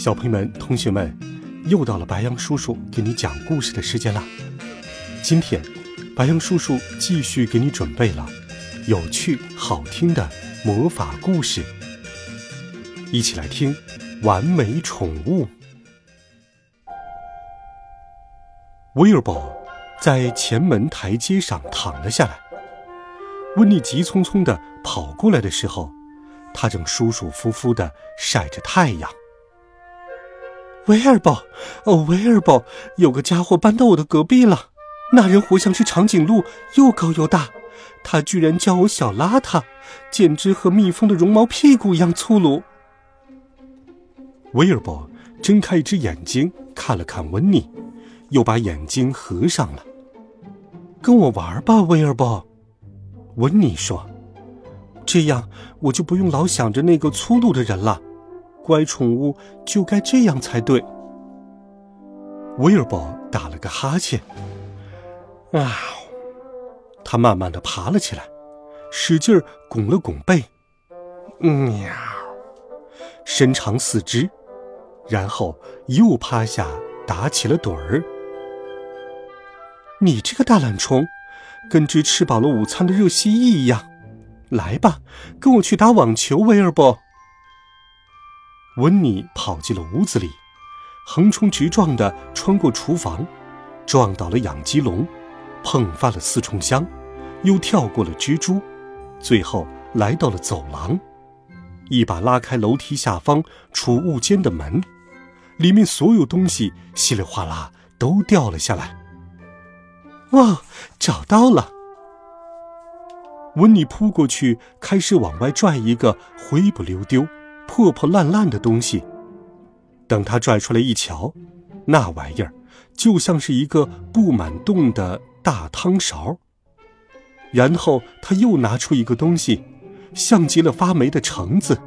小朋友们、同学们，又到了白羊叔叔给你讲故事的时间了。今天，白羊叔叔继续给你准备了有趣好听的魔法故事，一起来听《完美宠物》。威尔伯在前门台阶上躺了下来。温妮急匆匆地跑过来的时候，他正舒舒服服地晒着太阳。威尔伯，哦，威尔伯，有个家伙搬到我的隔壁了。那人活像是长颈鹿，又高又大。他居然叫我小邋遢，简直和蜜蜂的绒毛屁股一样粗鲁。威尔伯睁开一只眼睛看了看温妮，又把眼睛合上了。跟我玩吧，威尔伯，温妮说。这样我就不用老想着那个粗鲁的人了。乖宠物就该这样才对。威尔伯打了个哈欠，啊，他慢慢的爬了起来，使劲儿拱了拱背，喵，伸长四肢，然后又趴下打起了盹儿。你这个大懒虫，跟只吃饱了午餐的热蜥蜴一样。来吧，跟我去打网球，威尔伯。温妮跑进了屋子里，横冲直撞地穿过厨房，撞倒了养鸡笼，碰翻了四重箱，又跳过了蜘蛛，最后来到了走廊，一把拉开楼梯下方储物间的门，里面所有东西稀里哗啦都掉了下来。哇，找到了！温妮扑过去，开始往外拽一个灰不溜丢。破破烂烂的东西，等他拽出来一瞧，那玩意儿就像是一个布满洞的大汤勺。然后他又拿出一个东西，像极了发霉的橙子。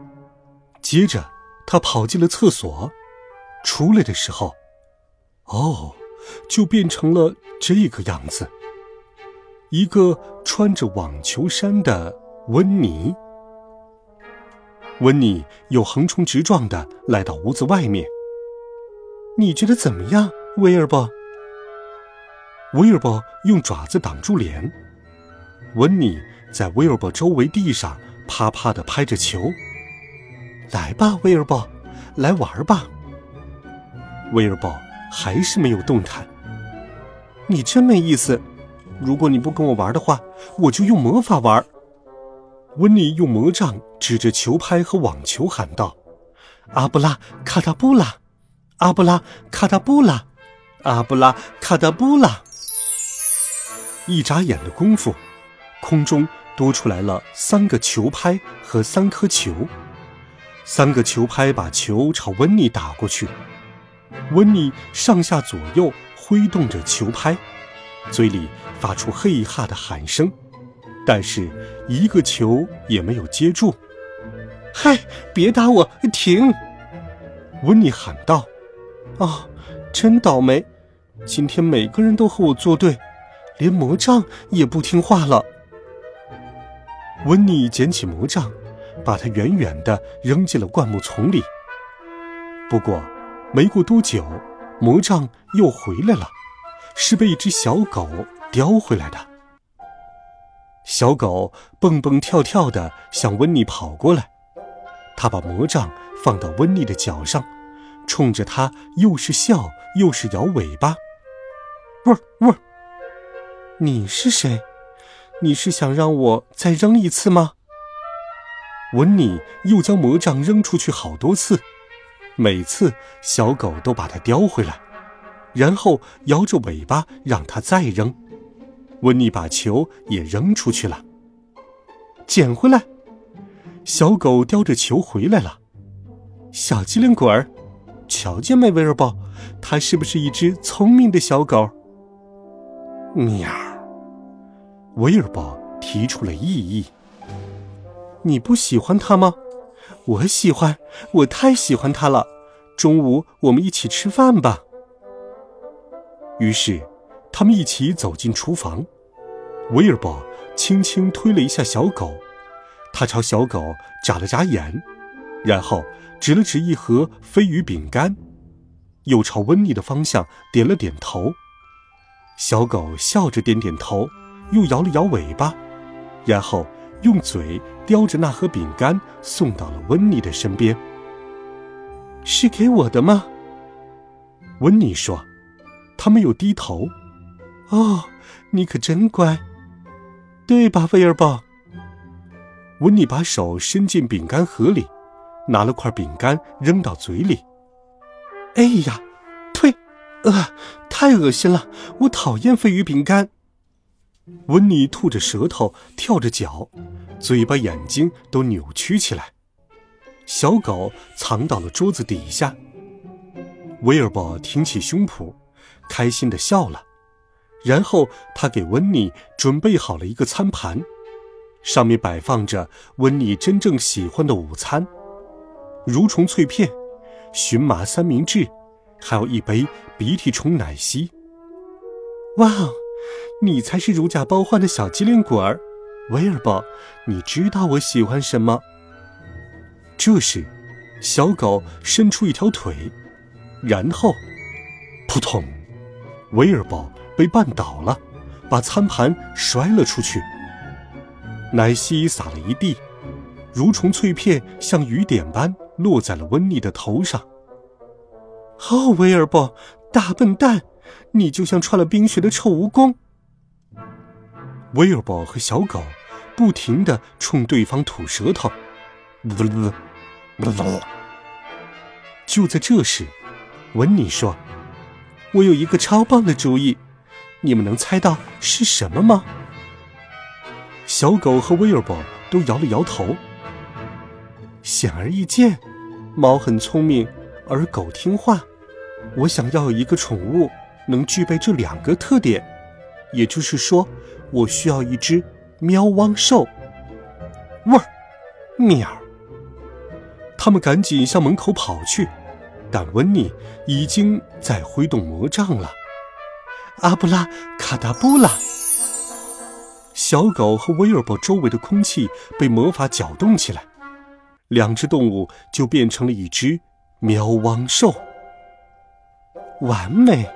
接着他跑进了厕所，出来的时候，哦，就变成了这个样子：一个穿着网球衫的温妮。温妮又横冲直撞的来到屋子外面。你觉得怎么样，威尔伯？威尔伯用爪子挡住脸。温妮在威尔伯周围地上啪啪的拍着球。来吧，威尔伯，来玩吧。威尔伯还是没有动弹。你真没意思。如果你不跟我玩的话，我就用魔法玩。温妮用魔杖指着球拍和网球喊道：“阿布拉卡达布拉，阿布拉卡达布拉，阿布拉卡达布拉！”一眨眼的功夫，空中多出来了三个球拍和三颗球。三个球拍把球朝温妮打过去，温妮上下左右挥动着球拍，嘴里发出嘿哈的喊声。但是一个球也没有接住。嗨，别打我！停！温妮喊道：“哦，真倒霉！今天每个人都和我作对，连魔杖也不听话了。”温妮捡起魔杖，把它远远的扔进了灌木丛里。不过，没过多久，魔杖又回来了，是被一只小狗叼回来的。小狗蹦蹦跳跳地向温妮跑过来，它把魔杖放到温妮的脚上，冲着它又是笑又是摇尾巴。喔喔！你是谁？你是想让我再扔一次吗？温妮又将魔杖扔出去好多次，每次小狗都把它叼回来，然后摇着尾巴让它再扔。温妮把球也扔出去了，捡回来。小狗叼着球回来了。小机灵鬼儿，瞧见没，威尔伯，它是不是一只聪明的小狗？喵！威尔伯提出了异议。你不喜欢它吗？我喜欢，我太喜欢它了。中午我们一起吃饭吧。于是，他们一起走进厨房。威尔伯轻轻推了一下小狗，他朝小狗眨了眨眼，然后指了指一盒飞鱼饼干，又朝温妮的方向点了点头。小狗笑着点点头，又摇了摇尾巴，然后用嘴叼着那盒饼干送到了温妮的身边。是给我的吗？温妮说。他没有低头。哦，你可真乖，对吧，威尔伯？温妮把手伸进饼干盒里，拿了块饼干扔到嘴里。哎呀，呸！呃，太恶心了，我讨厌鲱鱼饼干。温妮吐着舌头，跳着脚，嘴巴、眼睛都扭曲起来。小狗藏到了桌子底下。威尔伯挺起胸脯。开心的笑了，然后他给温妮准备好了一个餐盘，上面摆放着温妮真正喜欢的午餐：蠕虫脆片、荨麻三明治，还有一杯鼻涕虫奶昔。哇哦，你才是如假包换的小机灵鬼儿，威尔伯，你知道我喜欢什么？这时，小狗伸出一条腿，然后，扑通。威尔伯被绊倒了，把餐盘摔了出去。奶昔洒了一地，蠕虫脆片像雨点般落在了温妮的头上。哦，威尔伯，大笨蛋，你就像穿了冰雪的臭蜈蚣！威尔伯和小狗不停地冲对方吐舌头。就在这时，温妮说。我有一个超棒的主意，你们能猜到是什么吗？小狗和威尔伯都摇了摇头。显而易见，猫很聪明，而狗听话。我想要一个宠物，能具备这两个特点，也就是说，我需要一只喵汪兽。汪，喵！他们赶紧向门口跑去。但温妮已经在挥动魔杖了，阿布拉卡达布拉！小狗和威尔伯周围的空气被魔法搅动起来，两只动物就变成了一只喵汪兽。完美！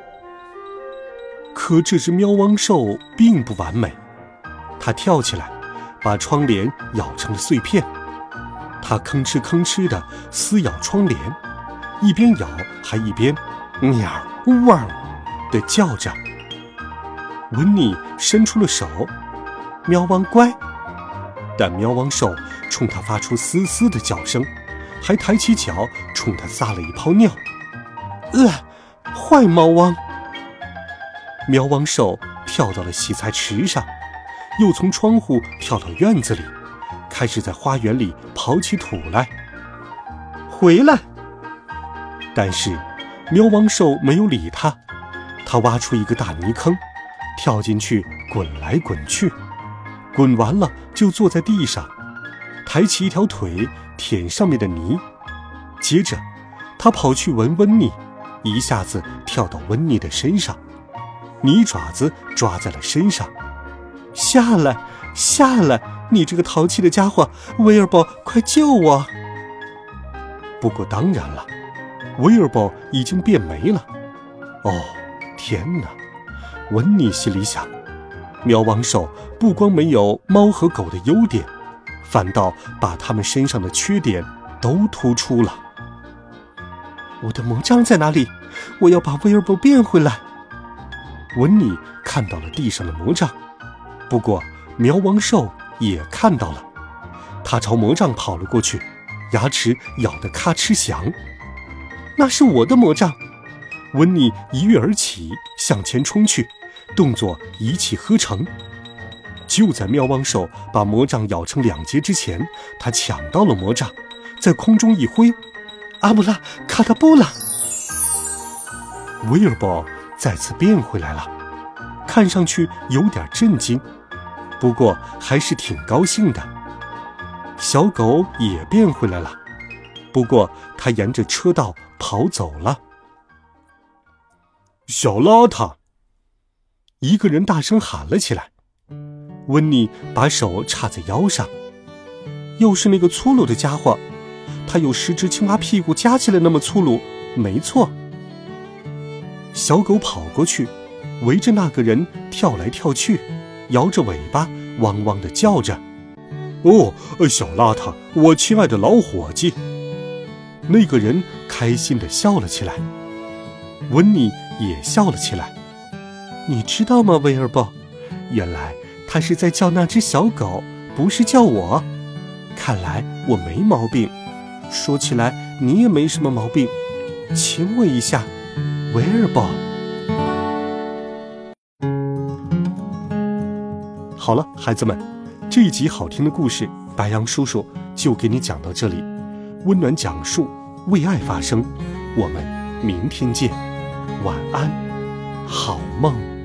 可这只喵汪兽并不完美，它跳起来，把窗帘咬成了碎片，它吭哧吭哧地撕咬窗帘。一边咬还一边“喵汪”的叫着。温妮伸出了手，“喵汪乖。”但喵汪兽冲他发出嘶嘶的叫声，还抬起脚冲他撒了一泡尿。呃，坏猫汪！喵汪兽跳到了洗菜池上，又从窗户跳到院子里，开始在花园里刨起土来。回来！但是，喵汪兽没有理他，他挖出一个大泥坑，跳进去滚来滚去，滚完了就坐在地上，抬起一条腿舔上面的泥，接着，他跑去闻温妮，一下子跳到温妮的身上，泥爪子抓在了身上，下来，下来，你这个淘气的家伙，威尔伯，快救我！不过当然了。威尔伯已经变没了。哦，天哪！温妮心里想，喵王兽不光没有猫和狗的优点，反倒把它们身上的缺点都突出了。我的魔杖在哪里？我要把威尔伯变回来。温妮看到了地上的魔杖，不过喵王兽也看到了，他朝魔杖跑了过去，牙齿咬得咔哧响。那是我的魔杖，温妮一跃而起，向前冲去，动作一气呵成。就在妙望兽把魔杖咬成两截之前，他抢到了魔杖，在空中一挥，阿布拉卡达布拉，威尔伯再次变回来了，看上去有点震惊，不过还是挺高兴的。小狗也变回来了，不过它沿着车道跑走了。小邋遢！一个人大声喊了起来。温妮把手插在腰上，又是那个粗鲁的家伙，他有十只青蛙屁股加起来那么粗鲁，没错。小狗跑过去，围着那个人跳来跳去，摇着尾巴，汪汪的叫着。哦，小邋遢，我亲爱的老伙计。那个人开心的笑了起来，温妮也笑了起来。你知道吗，威尔伯？原来他是在叫那只小狗，不是叫我。看来我没毛病。说起来，你也没什么毛病。亲我一下，威尔伯。好了，孩子们。这一集好听的故事，白羊叔叔就给你讲到这里。温暖讲述，为爱发声。我们明天见，晚安，好梦。